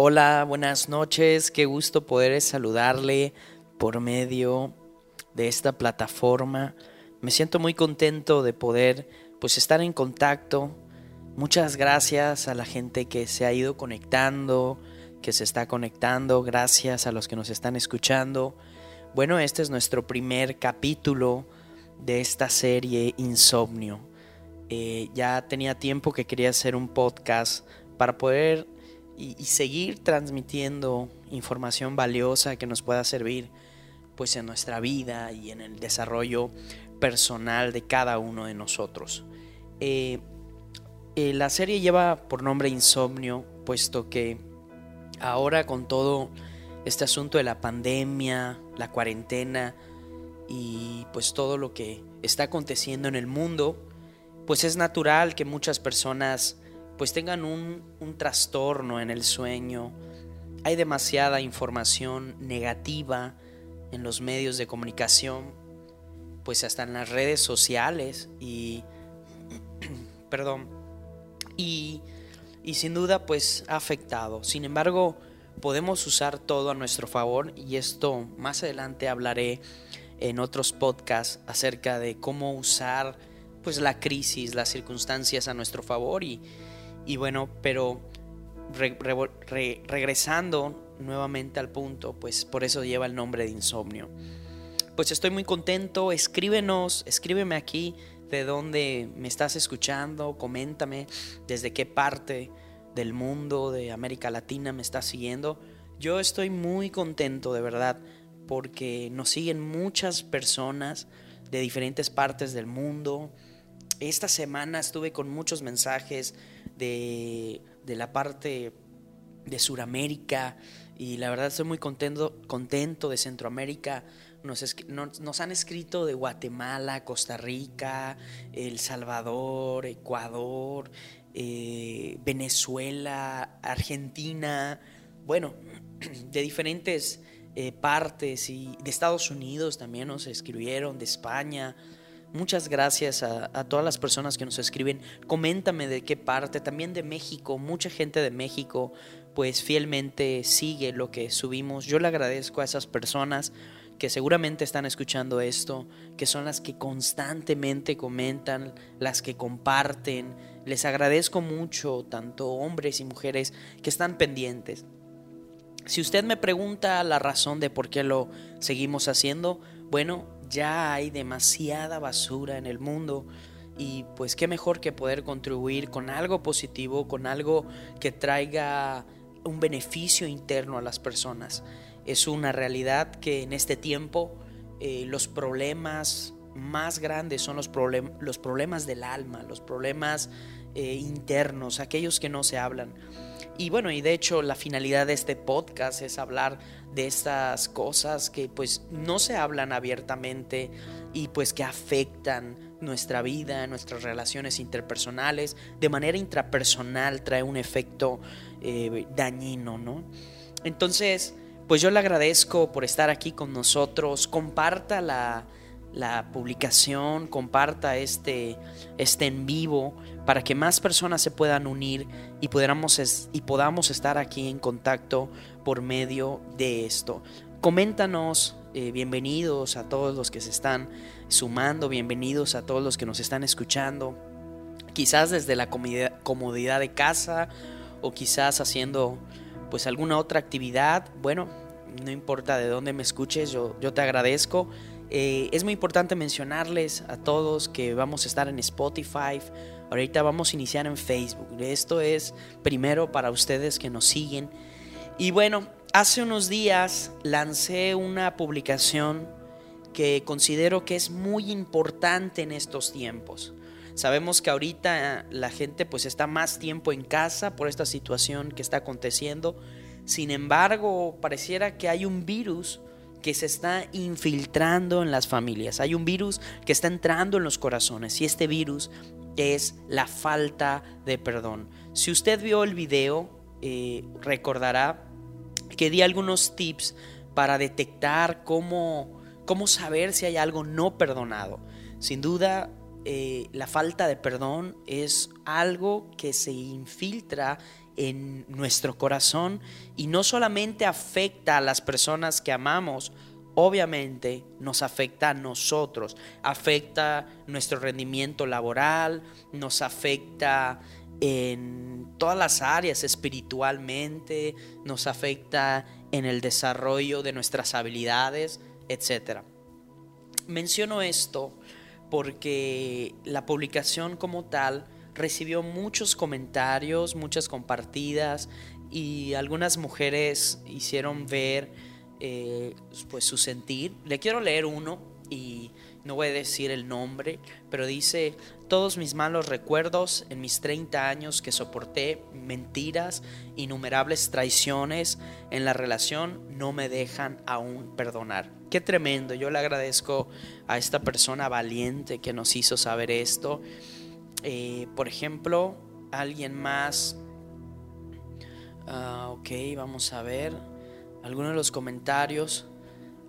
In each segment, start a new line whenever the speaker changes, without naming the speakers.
Hola, buenas noches, qué gusto poder saludarle por medio de esta plataforma. Me siento muy contento de poder pues estar en contacto. Muchas gracias a la gente que se ha ido conectando, que se está conectando, gracias a los que nos están escuchando. Bueno, este es nuestro primer capítulo de esta serie Insomnio. Eh, ya tenía tiempo que quería hacer un podcast para poder y, seguir transmitiendo información valiosa que nos pueda servir pues en nuestra vida y en el desarrollo personal de cada uno de nosotros. Eh, eh, la serie lleva por nombre Insomnio, puesto que ahora con todo este asunto de la pandemia, la cuarentena y pues todo lo que está aconteciendo en el mundo, pues es natural que muchas personas pues tengan un, trastorno en el sueño. Hay demasiada información negativa en los medios de comunicación, pues hasta en las redes sociales y, perdón, y, y sin duda pues ha afectado. Sin embargo, podemos usar todo a nuestro favor y esto más adelante hablaré en otros podcasts acerca de cómo usar pues la crisis, las circunstancias a nuestro favor y, y bueno, pero regresando nuevamente al punto, pues por eso lleva el nombre de insomnio. Pues estoy muy contento, escríbenos, escríbeme aquí de dónde me estás escuchando, coméntame desde qué parte del mundo, de América Latina me estás siguiendo. Yo estoy muy contento de verdad porque nos siguen muchas personas de diferentes partes del mundo. Esta semana estuve con muchos mensajes de, la parte de Sudamérica y la verdad estoy muy contento, contento de Centroamérica. Nos, nos, han escrito de Guatemala, Costa Rica, El Salvador, Ecuador, eh, Venezuela, Argentina, bueno, de diferentes eh, partes y de Estados Unidos también nos escribieron, de España, Muchas gracias a, todas las personas que nos escriben. Coméntame de qué parte, también de México. Mucha gente de México pues fielmente sigue lo que subimos. Yo le agradezco a esas personas que seguramente están escuchando esto, que son las que constantemente comentan, las que comparten. Les agradezco mucho, tanto hombres y mujeres, que están pendientes. Si usted me pregunta la razón de por qué lo seguimos haciendo, bueno, ya hay demasiada basura en el mundo y pues qué mejor que poder contribuir con algo positivo, con algo que traiga un beneficio interno a las personas. Es una realidad que en este tiempo eh, los problemas más grandes son los, los problemas del alma, los problemas eh, internos, aquellos que no se hablan. Y bueno, y de hecho la finalidad de este podcast es hablar de estas cosas que pues no se hablan abiertamente y pues que afectan nuestra vida, nuestras relaciones interpersonales, de manera intrapersonal trae un efecto eh, dañino, ¿no? Entonces, pues yo le agradezco por estar aquí con nosotros, comparta la, la publicación, comparta este, este en vivo para que más personas se puedan unir y podamos, y podamos estar aquí en contacto por medio de esto. Coméntanos, eh, bienvenidos a todos los que se están sumando, bienvenidos a todos los que nos están escuchando, quizás desde la comodidad de casa o quizás haciendo pues alguna otra actividad, bueno, no importa de dónde me escuches, yo, yo te agradezco eh, es muy importante mencionarles a todos que vamos a estar en Spotify. Ahorita vamos a iniciar en Facebook. Esto es primero para ustedes que nos siguen. Y bueno, hace unos días lancé una publicación que considero que es muy importante en estos tiempos. Sabemos que ahorita la gente pues está más tiempo en casa por esta situación que está aconteciendo. Sin embargo, pareciera que hay un virus que se está infiltrando en las familias. Hay un virus que está entrando en los corazones y este virus es la falta de perdón. Si usted vio el video, eh, recordará que di algunos tips para detectar cómo, cómo saber si hay algo no perdonado. Sin duda, eh, la falta de perdón es algo que se infiltra en nuestro corazón y no solamente afecta a las personas que amamos, obviamente nos afecta a nosotros, afecta nuestro rendimiento laboral, nos afecta en todas las áreas espiritualmente, nos afecta en el desarrollo de nuestras habilidades, etc. Menciono esto porque la publicación como tal recibió muchos comentarios, muchas compartidas y algunas mujeres hicieron ver eh, pues su sentir. Le quiero leer uno y no voy a decir el nombre, pero dice, todos mis malos recuerdos en mis 30 años que soporté mentiras, innumerables traiciones en la relación, no me dejan aún perdonar. Qué tremendo, yo le agradezco a esta persona valiente que nos hizo saber esto. Eh, por ejemplo, alguien más... Ah, ok, vamos a ver algunos de los comentarios.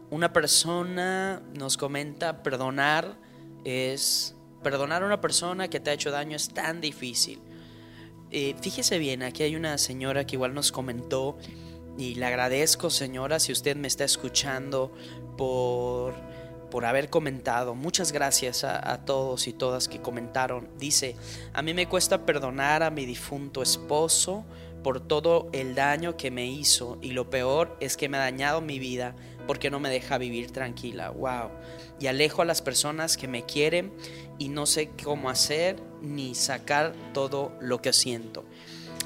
Una persona nos comenta, perdonar es... Perdonar a una persona que te ha hecho daño es tan difícil. Eh, fíjese bien, aquí hay una señora que igual nos comentó y le agradezco señora si usted me está escuchando por por haber comentado. Muchas gracias a, todos y todas que comentaron. Dice, a mí me cuesta perdonar a mi difunto esposo por todo el daño que me hizo y lo peor es que me ha dañado mi vida porque no me deja vivir tranquila. Wow. Y alejo a las personas que me quieren y no sé cómo hacer ni sacar todo lo que siento.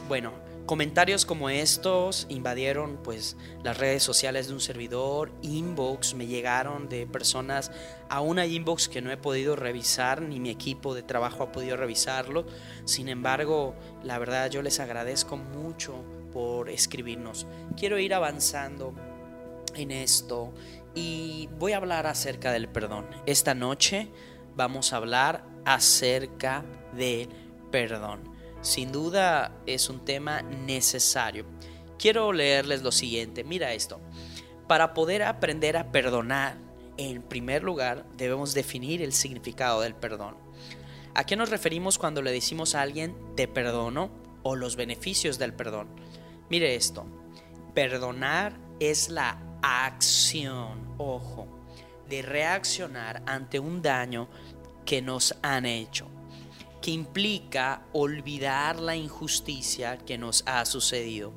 Bueno, Comentarios como estos invadieron pues las redes sociales de un servidor, inbox me llegaron de personas a una inbox que no he podido revisar ni mi equipo de trabajo ha podido revisarlo. Sin embargo, la verdad yo les agradezco mucho por escribirnos. Quiero ir avanzando en esto y voy a hablar acerca del perdón. Esta noche vamos a hablar acerca del perdón. Sin duda es un tema necesario. Quiero leerles lo siguiente. Mira esto. Para poder aprender a perdonar, en primer lugar debemos definir el significado del perdón. ¿A qué nos referimos cuando le decimos a alguien te perdono o los beneficios del perdón? Mire esto. Perdonar es la acción, ojo, de reaccionar ante un daño que nos han hecho que implica olvidar la injusticia que nos ha sucedido.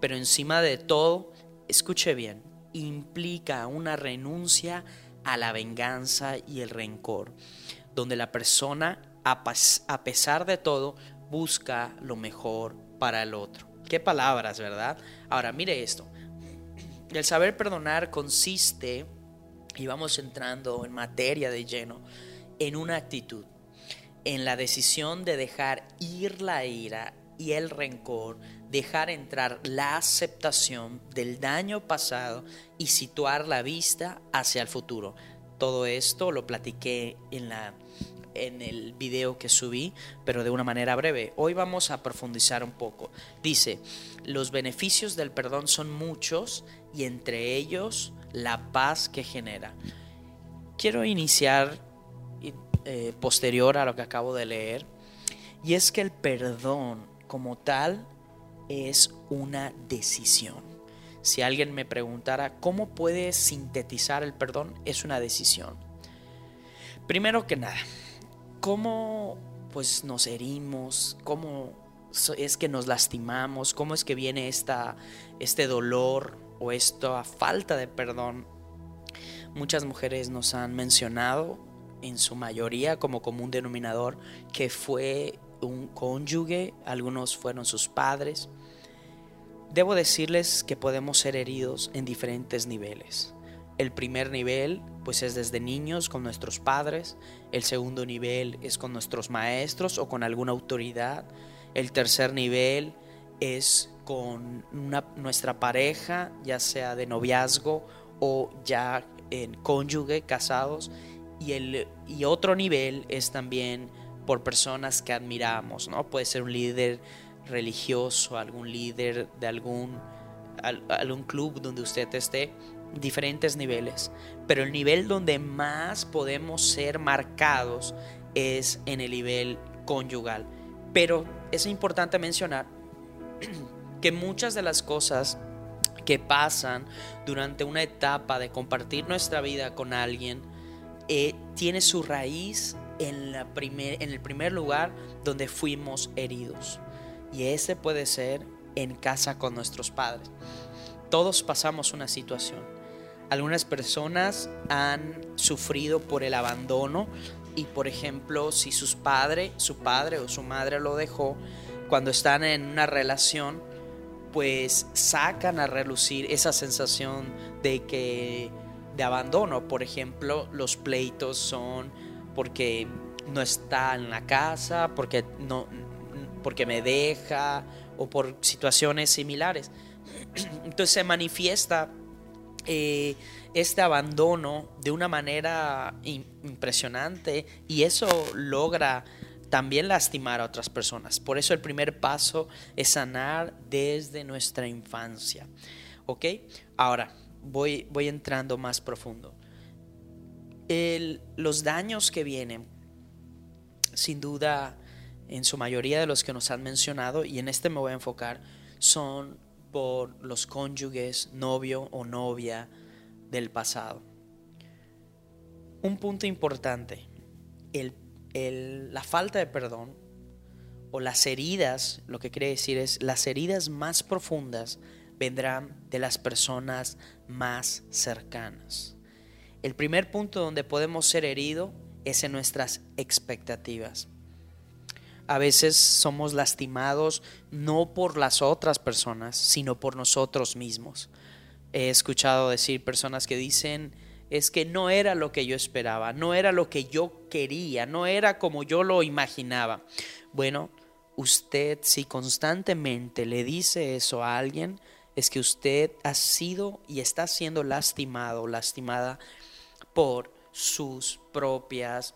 Pero encima de todo, escuche bien, implica una renuncia a la venganza y el rencor, donde la persona, a pesar de todo, busca lo mejor para el otro. Qué palabras, ¿verdad? Ahora, mire esto. El saber perdonar consiste, y vamos entrando en materia de lleno, en una actitud en la decisión de dejar ir la ira y el rencor, dejar entrar la aceptación del daño pasado y situar la vista hacia el futuro. Todo esto lo platiqué en la en el video que subí, pero de una manera breve. Hoy vamos a profundizar un poco. Dice, los beneficios del perdón son muchos y entre ellos la paz que genera. Quiero iniciar eh, posterior a lo que acabo de leer, y es que el perdón como tal es una decisión. Si alguien me preguntara cómo puede sintetizar el perdón, es una decisión. Primero que nada, ¿cómo pues nos herimos? ¿Cómo es que nos lastimamos? ¿Cómo es que viene esta, este dolor o esta falta de perdón? Muchas mujeres nos han mencionado en su mayoría como común denominador que fue un cónyuge, algunos fueron sus padres. Debo decirles que podemos ser heridos en diferentes niveles. El primer nivel pues es desde niños con nuestros padres, el segundo nivel es con nuestros maestros o con alguna autoridad, el tercer nivel es con nuestra pareja, ya sea de noviazgo o ya en cónyuge, casados, y, el, y otro nivel es también por personas que admiramos, ¿no? Puede ser un líder religioso, algún líder de algún, algún club donde usted esté, diferentes niveles. Pero el nivel donde más podemos ser marcados es en el nivel conyugal. Pero es importante mencionar que muchas de las cosas que pasan durante una etapa de compartir nuestra vida con alguien eh, tiene su raíz en, la primer, en el primer lugar donde fuimos heridos. Y ese puede ser en casa con nuestros padres. Todos pasamos una situación. Algunas personas han sufrido por el abandono y por ejemplo si sus padres, su padre o su madre lo dejó cuando están en una relación, pues sacan a relucir esa sensación de que de abandono. Por ejemplo, los pleitos son porque no está en la casa, porque no porque me deja o por situaciones similares. Entonces se manifiesta eh, este abandono de una manera impresionante y eso logra también lastimar a otras personas. Por eso el primer paso es sanar desde nuestra infancia. ¿Ok? Ahora, voy, voy entrando más profundo. los daños que vienen, sin duda, en su mayoría de los que nos han mencionado, y en este me voy a enfocar, son por los cónyuges, novio o novia del pasado. Un punto importante, el la falta de perdón o las heridas, lo que quiere decir es las heridas más profundas vendrán de las personas más cercanas. El primer punto donde podemos ser heridos es en nuestras expectativas. A veces somos lastimados no por las otras personas, sino por nosotros mismos. He escuchado decir personas que dicen, es que no era lo que yo esperaba, no era lo que yo quería, no era como yo lo imaginaba. Bueno, usted si constantemente le dice eso a alguien, es que usted ha sido y está siendo lastimado, lastimada por sus propias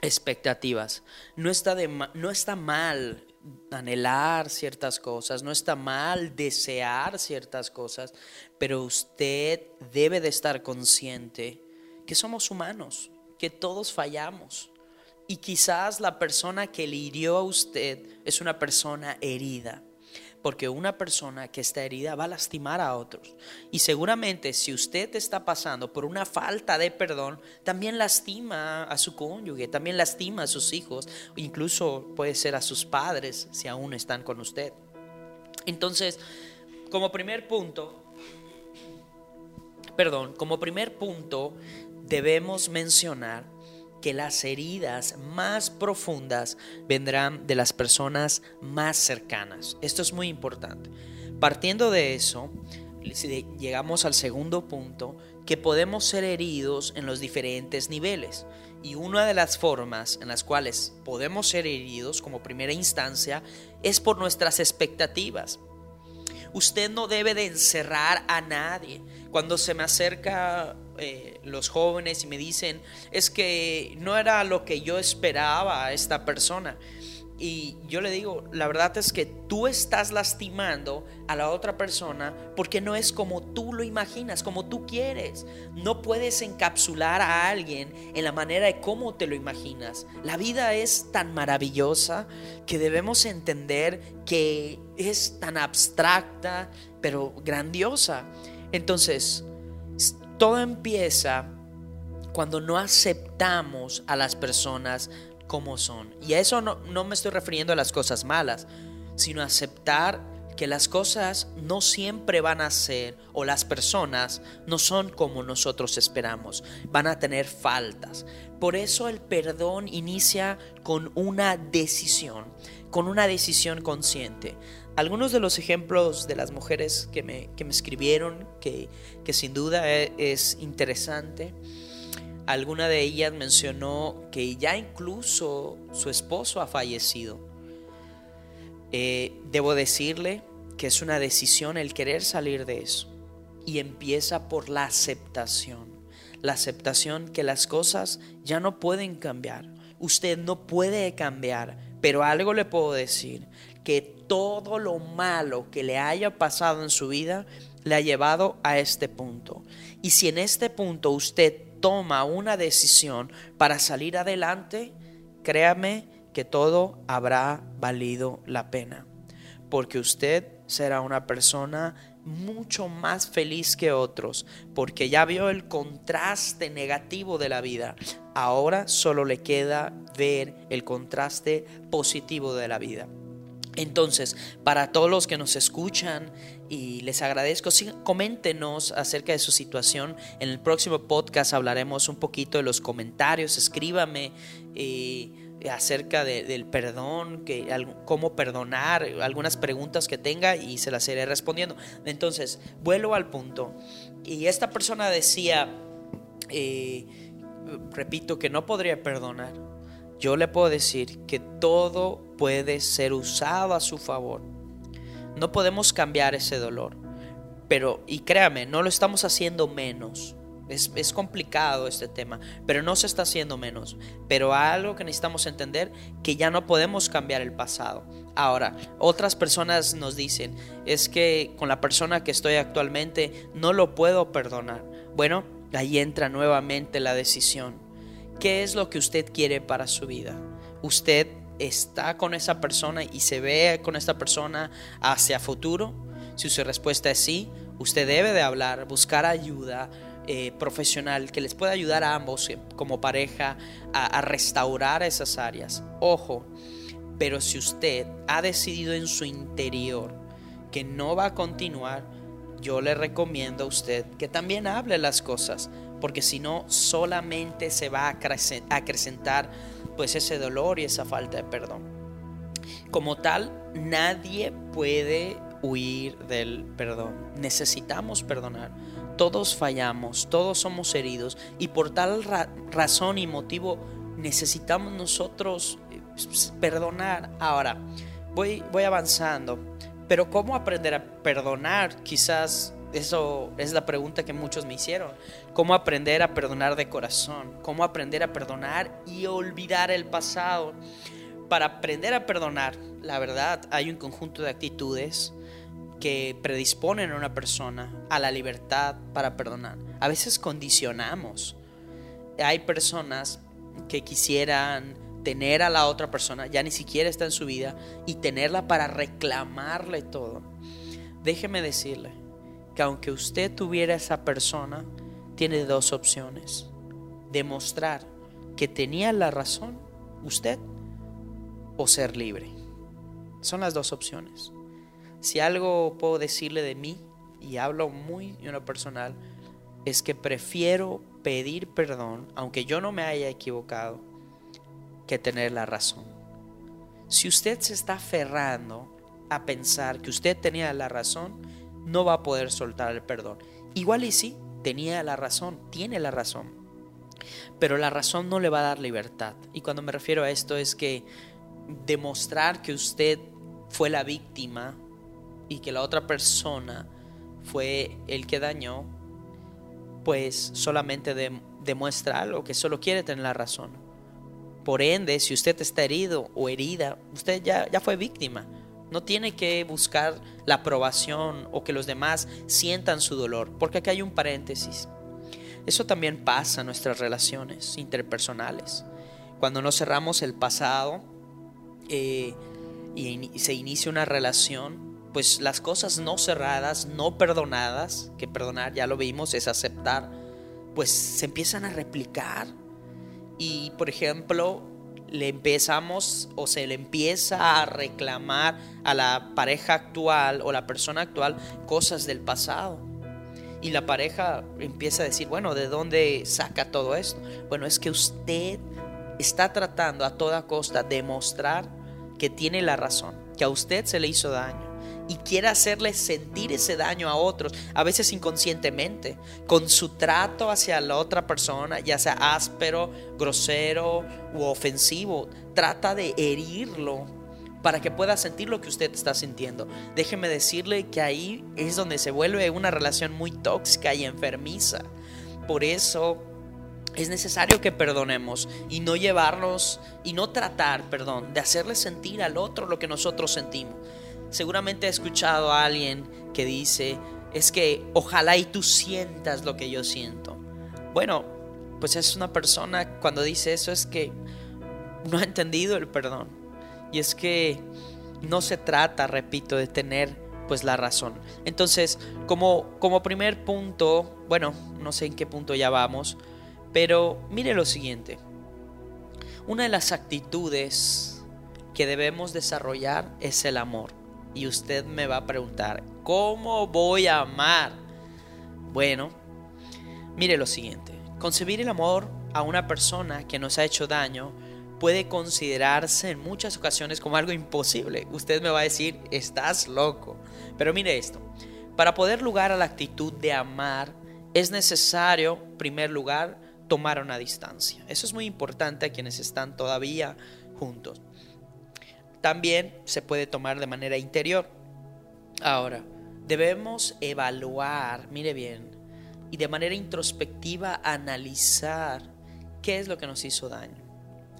expectativas. No está, de, no está mal anhelar ciertas cosas, no está mal desear ciertas cosas, pero usted debe de estar consciente que somos humanos, que todos fallamos. Y quizás la persona que le hirió a usted es una persona herida porque una persona que está herida va a lastimar a otros. Y seguramente si usted está pasando por una falta de perdón, también lastima a su cónyuge, también lastima a sus hijos, incluso puede ser a sus padres si aún están con usted. Entonces, como primer punto, perdón, como primer punto debemos mencionar que las heridas más profundas vendrán de las personas más cercanas. Esto es muy importante. Partiendo de eso, llegamos al segundo punto, que podemos ser heridos en los diferentes niveles. Y una de las formas en las cuales podemos ser heridos como primera instancia es por nuestras expectativas. Usted no debe de encerrar a nadie. Cuando se me acerca eh, los jóvenes y me dicen, es que no era lo que yo esperaba a esta persona. Y yo le digo, la verdad es que tú estás lastimando a la otra persona porque no es como tú lo imaginas, como tú quieres. No puedes encapsular a alguien en la manera de cómo te lo imaginas. La vida es tan maravillosa que debemos entender que es tan abstracta, pero grandiosa. Entonces, todo empieza cuando no aceptamos a las personas como son. Y a eso no, no, me estoy refiriendo a las cosas malas, sino a aceptar que las cosas no siempre van a ser o las personas no son como nosotros esperamos, van a tener faltas. Por eso el perdón inicia con una decisión, con una decisión consciente. Algunos de los ejemplos de las mujeres que me, escribieron, que, sin duda e, es, interesante, alguna de ellas mencionó que ya incluso su esposo ha fallecido. Eh, debo decirle que es una decisión el querer salir de eso. Y empieza por la aceptación. La aceptación que las cosas ya no pueden cambiar. Usted no puede cambiar, pero algo le puedo decir, que todo lo malo que le haya pasado en su vida le ha llevado a este punto. Y si en este punto usted toma una decisión para salir adelante, créame que todo habrá valido la pena. Porque usted será una persona mucho más feliz que otros, porque ya vio el contraste negativo de la vida. Ahora solo le queda ver el contraste positivo de la vida. Entonces, para todos los que nos escuchan y les agradezco, coméntenos acerca de su situación. En el próximo podcast hablaremos un poquito de los comentarios. Escríbame. Eh, acerca del perdón, que, cómo perdonar, algunas preguntas que tenga y se las iré respondiendo. Entonces, vuelvo al punto. Y esta persona decía, eh, repito, que no podría perdonar. Yo le puedo decir que todo puede ser usado a su favor. No podemos cambiar ese dolor. Pero, y créame, no lo estamos haciendo menos es, complicado este tema, pero no se está haciendo menos. Pero algo que necesitamos entender, que ya no podemos cambiar el pasado. Ahora, otras personas nos dicen, es que con la persona que estoy actualmente no lo puedo perdonar. Bueno, ahí entra nuevamente la decisión. ¿Qué es lo que usted quiere para su vida? ¿Usted está con esa persona y se ve con esta persona hacia futuro? Si su respuesta es sí, usted debe de hablar, buscar ayuda, eh, profesional que les pueda ayudar a ambos eh, como pareja a, restaurar esas áreas. Ojo, pero si usted ha decidido en su interior que no va a continuar, yo le recomiendo a usted que también hable las cosas, porque si no solamente se va a acrecentar pues ese dolor y esa falta de perdón. Como tal, nadie puede huir del perdón. Necesitamos perdonar. Todos fallamos, todos somos heridos y por tal razón y motivo necesitamos nosotros eh, perdonar. Ahora, voy, voy avanzando, pero ¿cómo aprender a perdonar? Quizás eso es la pregunta que muchos me hicieron. ¿Cómo aprender a perdonar de corazón? ¿Cómo aprender a perdonar y olvidar el pasado? Para aprender a perdonar, la verdad, hay un conjunto de actitudes que predisponen a una persona a la libertad para perdonar. A veces condicionamos. Hay personas que quisieran tener a la otra persona, ya ni siquiera está en su vida, y tenerla para reclamarle todo. Déjeme decirle que aunque usted tuviera esa persona, tiene dos opciones. Demostrar que tenía la razón usted o ser libre. Son las dos opciones. Si algo puedo decirle de mí, y hablo muy en lo personal, es que prefiero pedir perdón, aunque yo no me haya equivocado, que tener la razón. Si usted se está aferrando a pensar que usted tenía la razón, no va a poder soltar el perdón. Igual y sí, tenía la razón, tiene la razón. Pero la razón no le va a dar libertad. Y cuando me refiero a esto es que demostrar que usted fue la víctima y que la otra persona fue el que dañó, pues solamente demuestra algo, que solo quiere tener la razón. Por ende, si usted está herido o herida, usted ya, ya fue víctima. No tiene que buscar la aprobación o que los demás sientan su dolor, porque aquí hay un paréntesis. Eso también pasa en nuestras relaciones interpersonales. Cuando no cerramos el pasado eh, y se inicia una relación, pues las cosas no cerradas, no perdonadas, que perdonar ya lo vimos, es aceptar, pues se empiezan a replicar. Y por ejemplo, le empezamos o se le empieza a reclamar a la pareja actual o la persona actual cosas del pasado. Y la pareja empieza a decir, bueno, ¿de dónde saca todo esto? Bueno, es que usted está tratando a toda costa de mostrar que tiene la razón, que a usted se le hizo daño y quiere hacerle sentir ese daño a otros, a veces inconscientemente, con su trato hacia la otra persona, ya sea áspero, grosero u ofensivo, trata de herirlo para que pueda sentir lo que usted está sintiendo. Déjeme decirle que ahí es donde se vuelve una relación muy tóxica y enfermiza. Por eso es necesario que perdonemos y no llevarnos y no tratar, perdón, de hacerle sentir al otro lo que nosotros sentimos. Seguramente he escuchado a alguien que dice, es que ojalá y tú sientas lo que yo siento. Bueno, pues es una persona cuando dice eso es que no ha entendido el perdón. Y es que no se trata, repito, de tener pues la razón. Entonces, como, como primer punto, bueno, no sé en qué punto ya vamos, pero mire lo siguiente. Una de las actitudes que debemos desarrollar es el amor. Y usted me va a preguntar, ¿cómo voy a amar? Bueno, mire lo siguiente. Concebir el amor a una persona que nos ha hecho daño puede considerarse en muchas ocasiones como algo imposible. Usted me va a decir, estás loco. Pero mire esto, para poder lugar a la actitud de amar, es necesario, en primer lugar, tomar una distancia. Eso es muy importante a quienes están todavía juntos. También se puede tomar de manera interior. Ahora, debemos evaluar, mire bien, y de manera introspectiva analizar qué es lo que nos hizo daño.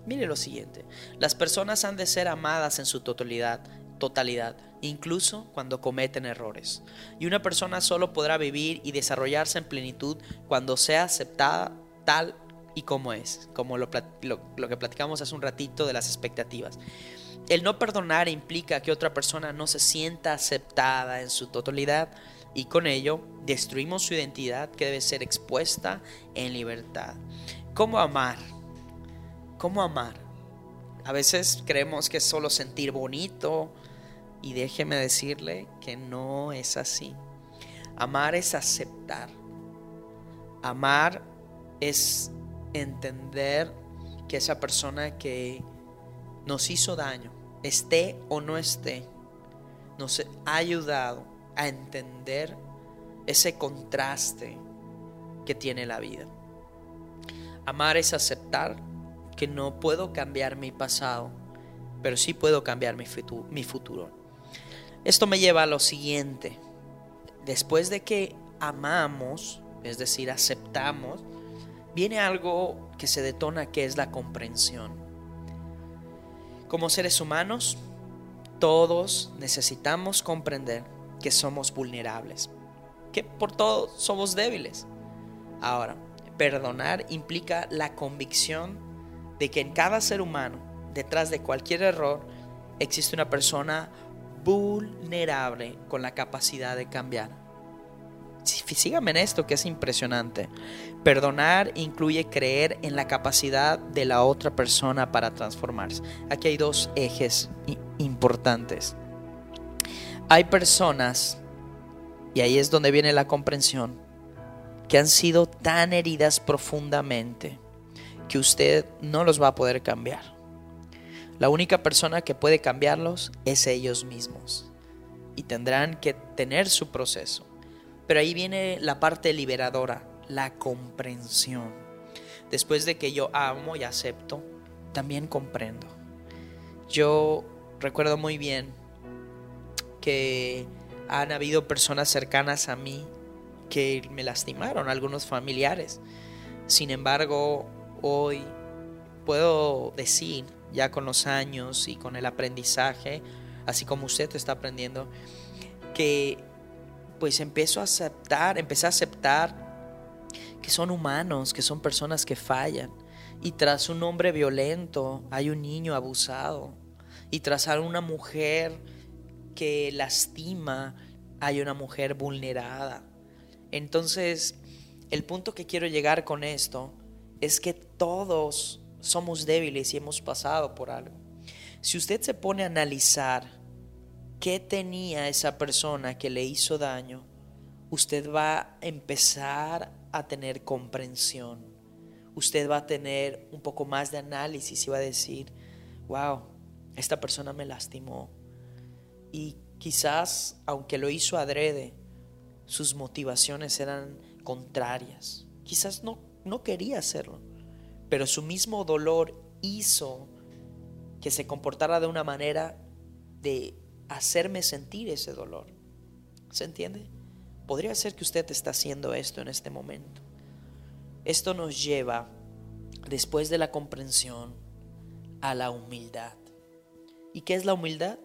Mire lo siguiente, las personas han de ser amadas en su totalidad, totalidad, incluso cuando cometen errores. Y una persona solo podrá vivir y desarrollarse en plenitud cuando sea aceptada tal y como es, como lo, que platicamos hace un ratito de las expectativas. El no perdonar implica que otra persona no se sienta aceptada en su totalidad y con ello destruimos su identidad que debe ser expuesta en libertad. ¿Cómo amar? ¿Cómo amar? A veces creemos que es solo sentir bonito y déjeme decirle que no es así. Amar es aceptar. Amar es entender que esa persona que nos hizo daño, esté o no esté, nos ha ayudado a entender ese contraste que tiene la vida. Amar es aceptar que no puedo cambiar mi pasado, pero sí puedo cambiar mi futuro. Esto me lleva a lo siguiente. Después de que amamos, es decir, aceptamos, viene algo que se detona que es la comprensión. Como seres humanos, todos necesitamos comprender que somos vulnerables, que por todo somos débiles. Ahora, perdonar implica la convicción de que en cada ser humano, detrás de cualquier error, existe una persona vulnerable con la capacidad de cambiar síganme en esto que es impresionante. Perdonar incluye creer en la capacidad de la otra persona para transformarse. Aquí hay dos ejes importantes. Hay personas, y ahí es donde viene la comprensión, que han sido tan heridas profundamente que usted no los va a poder cambiar. La única persona que puede cambiarlos es ellos mismos. Y tendrán que tener su proceso. Pero ahí viene la parte liberadora, la comprensión. Después de que yo amo y acepto, también comprendo. Yo recuerdo muy bien que han habido personas cercanas a mí que me lastimaron, algunos familiares. Sin embargo, hoy puedo decir, ya con los años y con el aprendizaje, así como usted está aprendiendo, que pues empiezo a aceptar, empecé a aceptar que son humanos, que son personas que fallan. Y tras un hombre violento hay un niño abusado. Y tras una mujer que lastima hay una mujer vulnerada. Entonces, el punto que quiero llegar con esto es que todos somos débiles y hemos pasado por algo. Si usted se pone a analizar qué tenía esa persona que le hizo daño, usted va a empezar a tener comprensión. Usted va a tener un poco más de análisis y va a decir, wow, esta persona me lastimó. Y quizás, aunque lo hizo adrede, sus motivaciones eran contrarias. Quizás no, no quería hacerlo, pero su mismo dolor hizo que se comportara de una manera de hacerme sentir ese dolor. ¿Se entiende? Podría ser que usted está haciendo esto en este momento. Esto nos lleva, después de la comprensión, a la humildad. ¿Y qué es la humildad?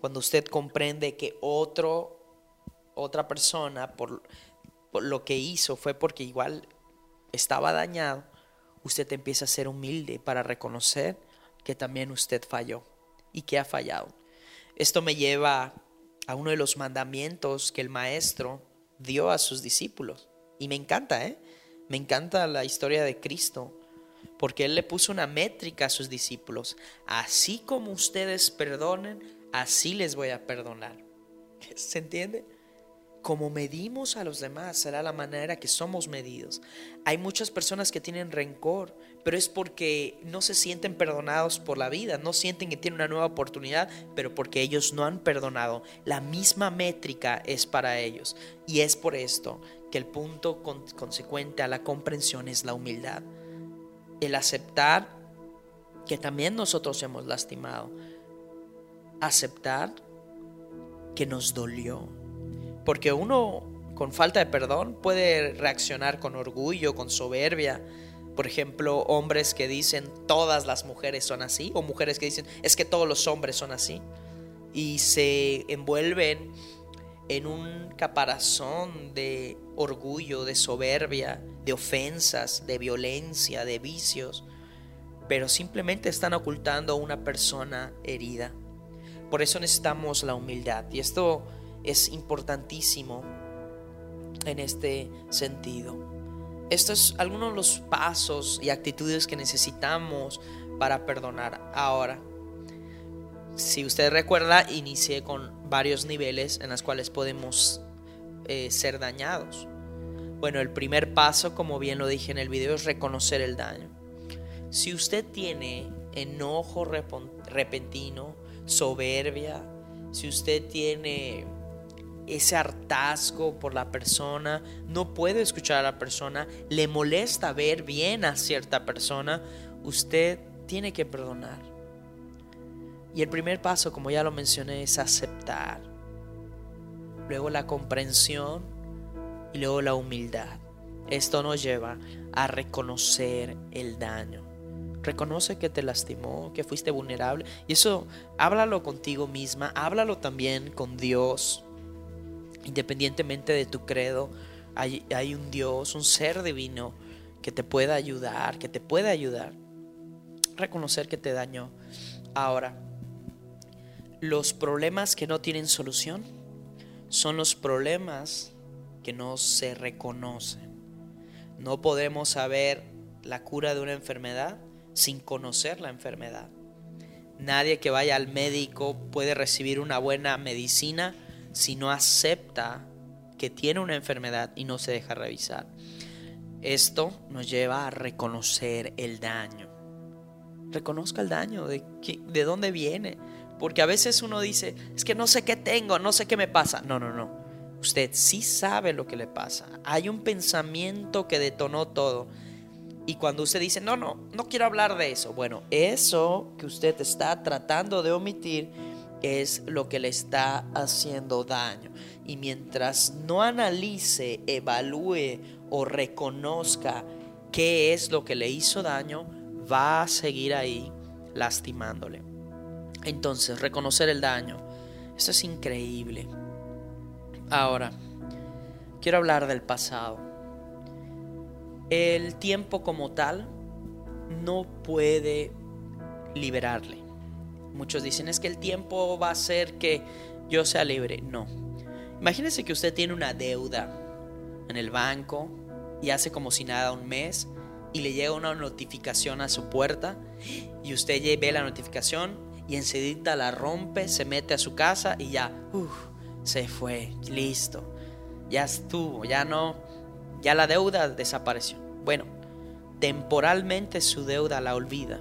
Cuando usted comprende que otro, otra persona, por, por lo que hizo, fue porque igual estaba dañado, usted empieza a ser humilde para reconocer que también usted falló y que ha fallado. Esto me lleva a uno de los mandamientos que el maestro dio a sus discípulos. Y me encanta, ¿eh? Me encanta la historia de Cristo, porque Él le puso una métrica a sus discípulos. Así como ustedes perdonen, así les voy a perdonar. ¿Se entiende? como medimos a los demás será la manera que somos medidos. Hay muchas personas que tienen rencor, pero es porque no se sienten perdonados por la vida, no sienten que tienen una nueva oportunidad, pero porque ellos no han perdonado. La misma métrica es para ellos. Y es por esto que el punto consecuente a la comprensión es la humildad. El aceptar que también nosotros hemos lastimado. Aceptar que nos dolió porque uno con falta de perdón puede reaccionar con orgullo, con soberbia. Por ejemplo, hombres que dicen todas las mujeres son así, o mujeres que dicen es que todos los hombres son así. Y se envuelven en un caparazón de orgullo, de soberbia, de ofensas, de violencia, de vicios, pero simplemente están ocultando a una persona herida. Por eso necesitamos la humildad. Y esto es importantísimo en este sentido. Estos son algunos de los pasos y actitudes que necesitamos para perdonar. Ahora, si usted recuerda, inicié con varios niveles en los cuales podemos eh, ser dañados. Bueno, el primer paso, como bien lo dije en el video, es reconocer el daño. Si usted tiene enojo repentino, soberbia, si usted tiene ese hartazgo por la persona, no puede escuchar a la persona, le molesta ver bien a cierta persona, usted tiene que perdonar. Y el primer paso, como ya lo mencioné, es aceptar. Luego la comprensión y luego la humildad. Esto nos lleva a reconocer el daño. Reconoce que te lastimó, que fuiste vulnerable. Y eso háblalo contigo misma, háblalo también con Dios independientemente de tu credo, hay, un Dios, un ser divino que te pueda ayudar, que te pueda ayudar. Reconocer que te dañó. Ahora, los problemas que no tienen solución son los problemas que no se reconocen. No podemos saber la cura de una enfermedad sin conocer la enfermedad. Nadie que vaya al médico puede recibir una buena medicina si no acepta que tiene una enfermedad y no se deja revisar. Esto nos lleva a reconocer el daño. Reconozca el daño, de, de dónde viene. Porque a veces uno dice, es que no sé qué tengo, no sé qué me pasa. No, no, no. Usted sí sabe lo que le pasa. Hay un pensamiento que detonó todo. Y cuando usted dice, no, no, no quiero hablar de eso. Bueno, eso que usted está tratando de omitir es lo que le está haciendo daño. Y mientras no analice, evalúe o reconozca qué es lo que le hizo daño, va a seguir ahí lastimándole. Entonces, reconocer el daño. Eso es increíble. Ahora, quiero hablar del pasado. El tiempo como tal no puede liberarle. Muchos dicen es que el tiempo va a hacer que yo sea libre. No. Imagínese que usted tiene una deuda en el banco y hace como si nada un mes y le llega una notificación a su puerta y usted ve la notificación y enseguida la rompe, se mete a su casa y ya, se fue, listo, ya estuvo, ya no, ya la deuda desapareció. Bueno, temporalmente su deuda la olvida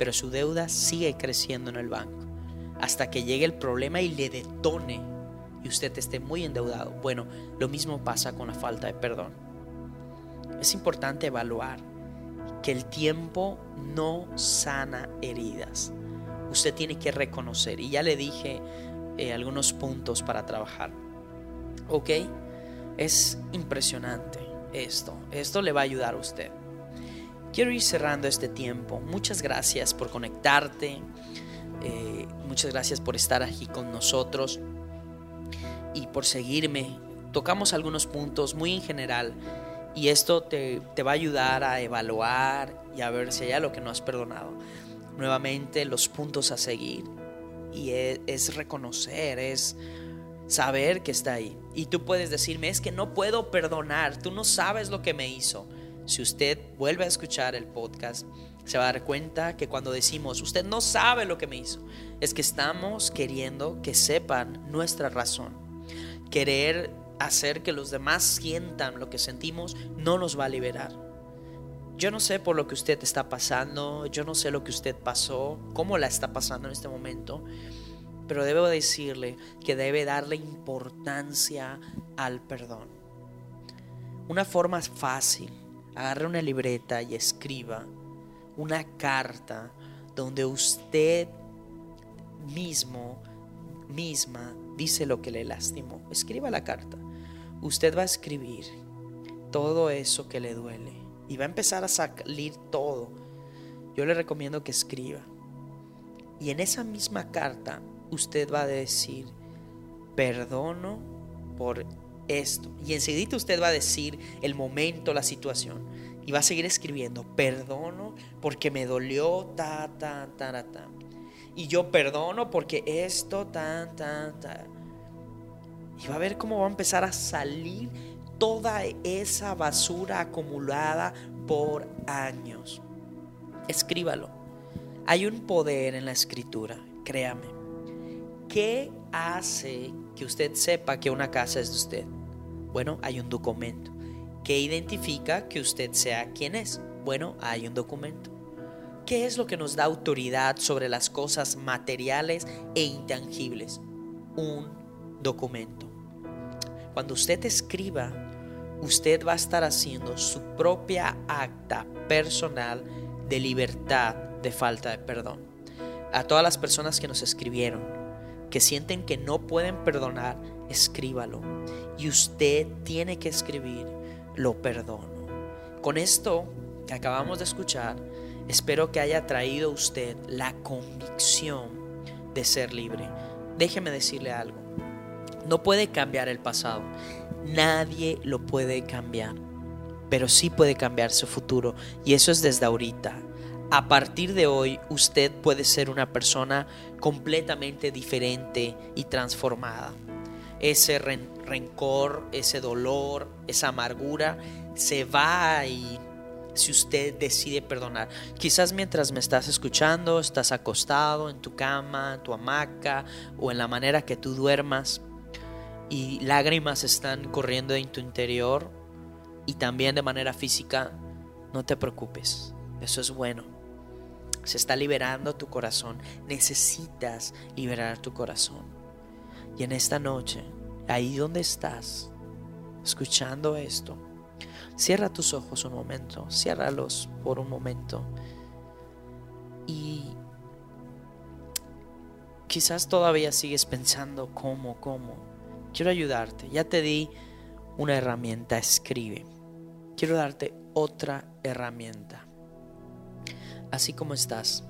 pero su deuda sigue creciendo en el banco hasta que llegue el problema y le detone y usted esté muy endeudado. Bueno, lo mismo pasa con la falta de perdón. Es importante evaluar que el tiempo no sana heridas. Usted tiene que reconocer, y ya le dije eh, algunos puntos para trabajar. ¿Ok? Es impresionante esto. Esto le va a ayudar a usted. Quiero ir cerrando este tiempo. Muchas gracias por conectarte. Eh, muchas gracias por estar aquí con nosotros y por seguirme. Tocamos algunos puntos muy en general y esto te, va a ayudar a evaluar y a ver si hay algo que no has perdonado. Nuevamente los puntos a seguir y es, es reconocer, es saber que está ahí. Y tú puedes decirme, es que no puedo perdonar, tú no sabes lo que me hizo. Si usted vuelve a escuchar el podcast, se va a dar cuenta que cuando decimos, usted no sabe lo que me hizo, es que estamos queriendo que sepan nuestra razón. Querer hacer que los demás sientan lo que sentimos no nos va a liberar. Yo no sé por lo que usted está pasando, yo no sé lo que usted pasó, cómo la está pasando en este momento, pero debo decirle que debe darle importancia al perdón. Una forma fácil, agarre una libreta y escriba una carta donde usted mismo, misma, dice lo que le lastimó. Escriba la carta. Usted va a escribir todo eso que le duele y va a empezar a salir todo. Yo le recomiendo que escriba. Y en esa misma carta usted va a decir, perdono por esto. Y enseguida usted va a decir el momento, la situación. Y va a seguir escribiendo, perdono porque me dolió, ta, ta, ta, ta. Y yo perdono porque esto, tan, tan, tan. Y va a ver cómo va a empezar a salir toda esa basura acumulada por años. Escríbalo. Hay un poder en la escritura, créame. ¿Qué hace que usted sepa que una casa es de usted? Bueno, hay un documento. ¿Qué identifica que usted sea quien es? Bueno, hay un documento. ¿Qué es lo que nos da autoridad sobre las cosas materiales e intangibles? Un documento. Cuando usted escriba, usted va a estar haciendo su propia acta personal de libertad de falta de perdón. A todas las personas que nos escribieron, que sienten que no pueden perdonar, escríbalo. Y usted tiene que escribir lo perdono. Con esto que acabamos de escuchar, espero que haya traído usted la convicción de ser libre. Déjeme decirle algo. No puede cambiar el pasado. Nadie lo puede cambiar. Pero sí puede cambiar su futuro. Y eso es desde ahorita. A partir de hoy usted puede ser una persona completamente diferente y transformada ese rencor, ese dolor, esa amargura, se va y si usted decide perdonar. Quizás mientras me estás escuchando, estás acostado en tu cama, en tu hamaca o en la manera que tú duermas y lágrimas están corriendo en tu interior y también de manera física, no te preocupes, eso es bueno. Se está liberando tu corazón, necesitas liberar tu corazón. Y en esta noche, ahí donde estás, escuchando esto, cierra tus ojos un momento, ciérralos por un momento. Y quizás todavía sigues pensando cómo, cómo. Quiero ayudarte. Ya te di una herramienta, escribe. Quiero darte otra herramienta. Así como estás,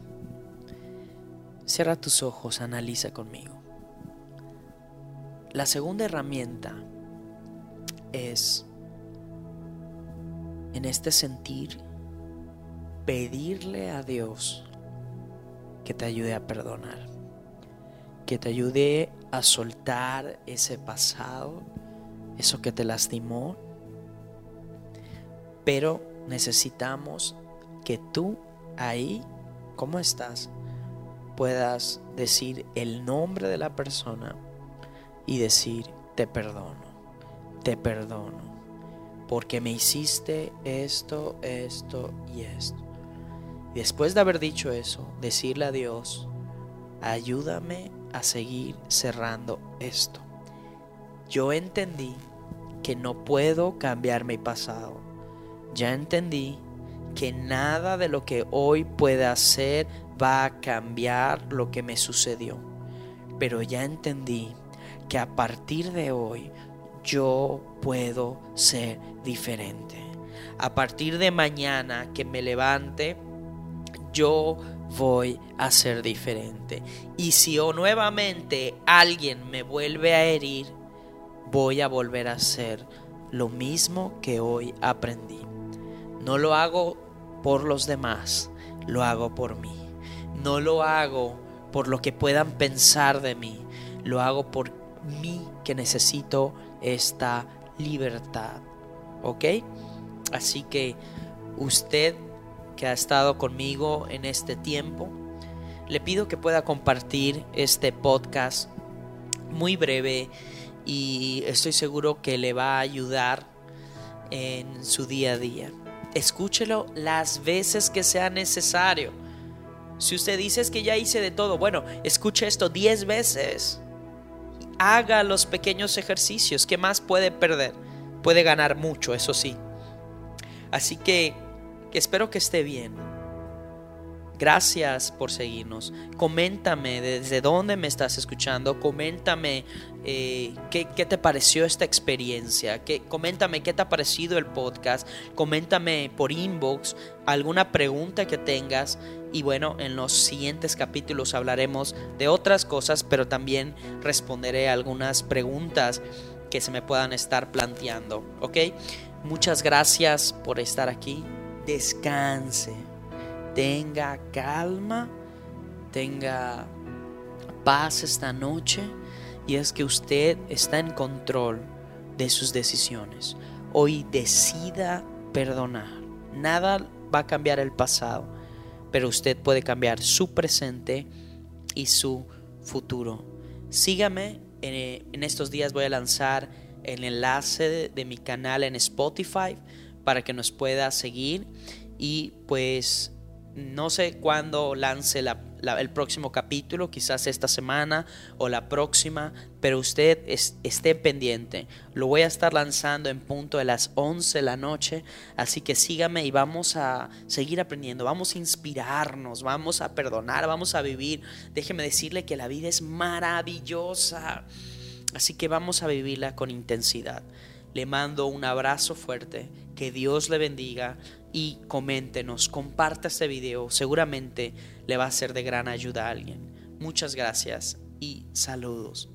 cierra tus ojos, analiza conmigo. La segunda herramienta es, en este sentir, pedirle a Dios que te ayude a perdonar, que te ayude a soltar ese pasado, eso que te lastimó, pero necesitamos que tú ahí, ¿cómo estás? puedas decir el nombre de la persona y decir, te perdono, te perdono, porque me hiciste esto, esto y esto. Después de haber dicho eso, decirle a Dios, ayúdame a seguir cerrando esto. Yo entendí que no puedo cambiar mi pasado. Ya entendí que nada de lo que hoy pueda hacer va a cambiar lo que me sucedió. Pero ya entendí que a partir de hoy yo puedo ser diferente. A partir de mañana que me levante, yo voy a ser diferente. Y si o nuevamente alguien me vuelve a herir, voy a volver a hacer lo mismo que hoy aprendí. No lo hago por los demás, lo hago por mí. No lo hago por lo que puedan pensar de mí, lo hago por mí que necesito esta libertad. ¿Ok? Así que usted que ha estado conmigo en este tiempo, le pido que pueda compartir este podcast muy breve y estoy seguro que le va a ayudar en su día a día. Escúchelo las veces que sea necesario. Si usted dice que ya hice de todo, bueno, escuche esto 10 veces. Haga los pequeños ejercicios. ¿Qué más puede perder? Puede ganar mucho, eso sí. Así que, que espero que esté bien. Gracias por seguirnos. Coméntame desde dónde me estás escuchando. Coméntame eh, ¿qué, te pareció esta experiencia. ¿Qué, coméntame qué te ha parecido el podcast. Coméntame por inbox alguna pregunta que tengas. Y bueno, en los siguientes capítulos hablaremos de otras cosas, pero también responderé algunas preguntas que se me puedan estar planteando. ¿Ok? Muchas gracias por estar aquí. Descanse tenga calma, tenga paz esta noche y es que usted está en control de sus decisiones. Hoy decida perdonar. Nada va a cambiar el pasado, pero usted puede cambiar su presente y su futuro. Sígame, en, estos días voy a lanzar el enlace de mi canal en Spotify para que nos pueda seguir y pues no sé cuándo lance el próximo capítulo, quizás esta semana o la próxima, pero usted esté pendiente. Lo voy a estar lanzando en punto de las 11 de la noche, así que sígame y vamos a seguir aprendiendo, vamos a inspirarnos, vamos a perdonar, vamos a vivir. Déjeme decirle que la vida es maravillosa, así que vamos a vivirla con intensidad. Le mando un abrazo fuerte, que Dios le bendiga y coméntenos, comparta este video, seguramente le va a ser de gran ayuda a alguien. Muchas gracias y saludos.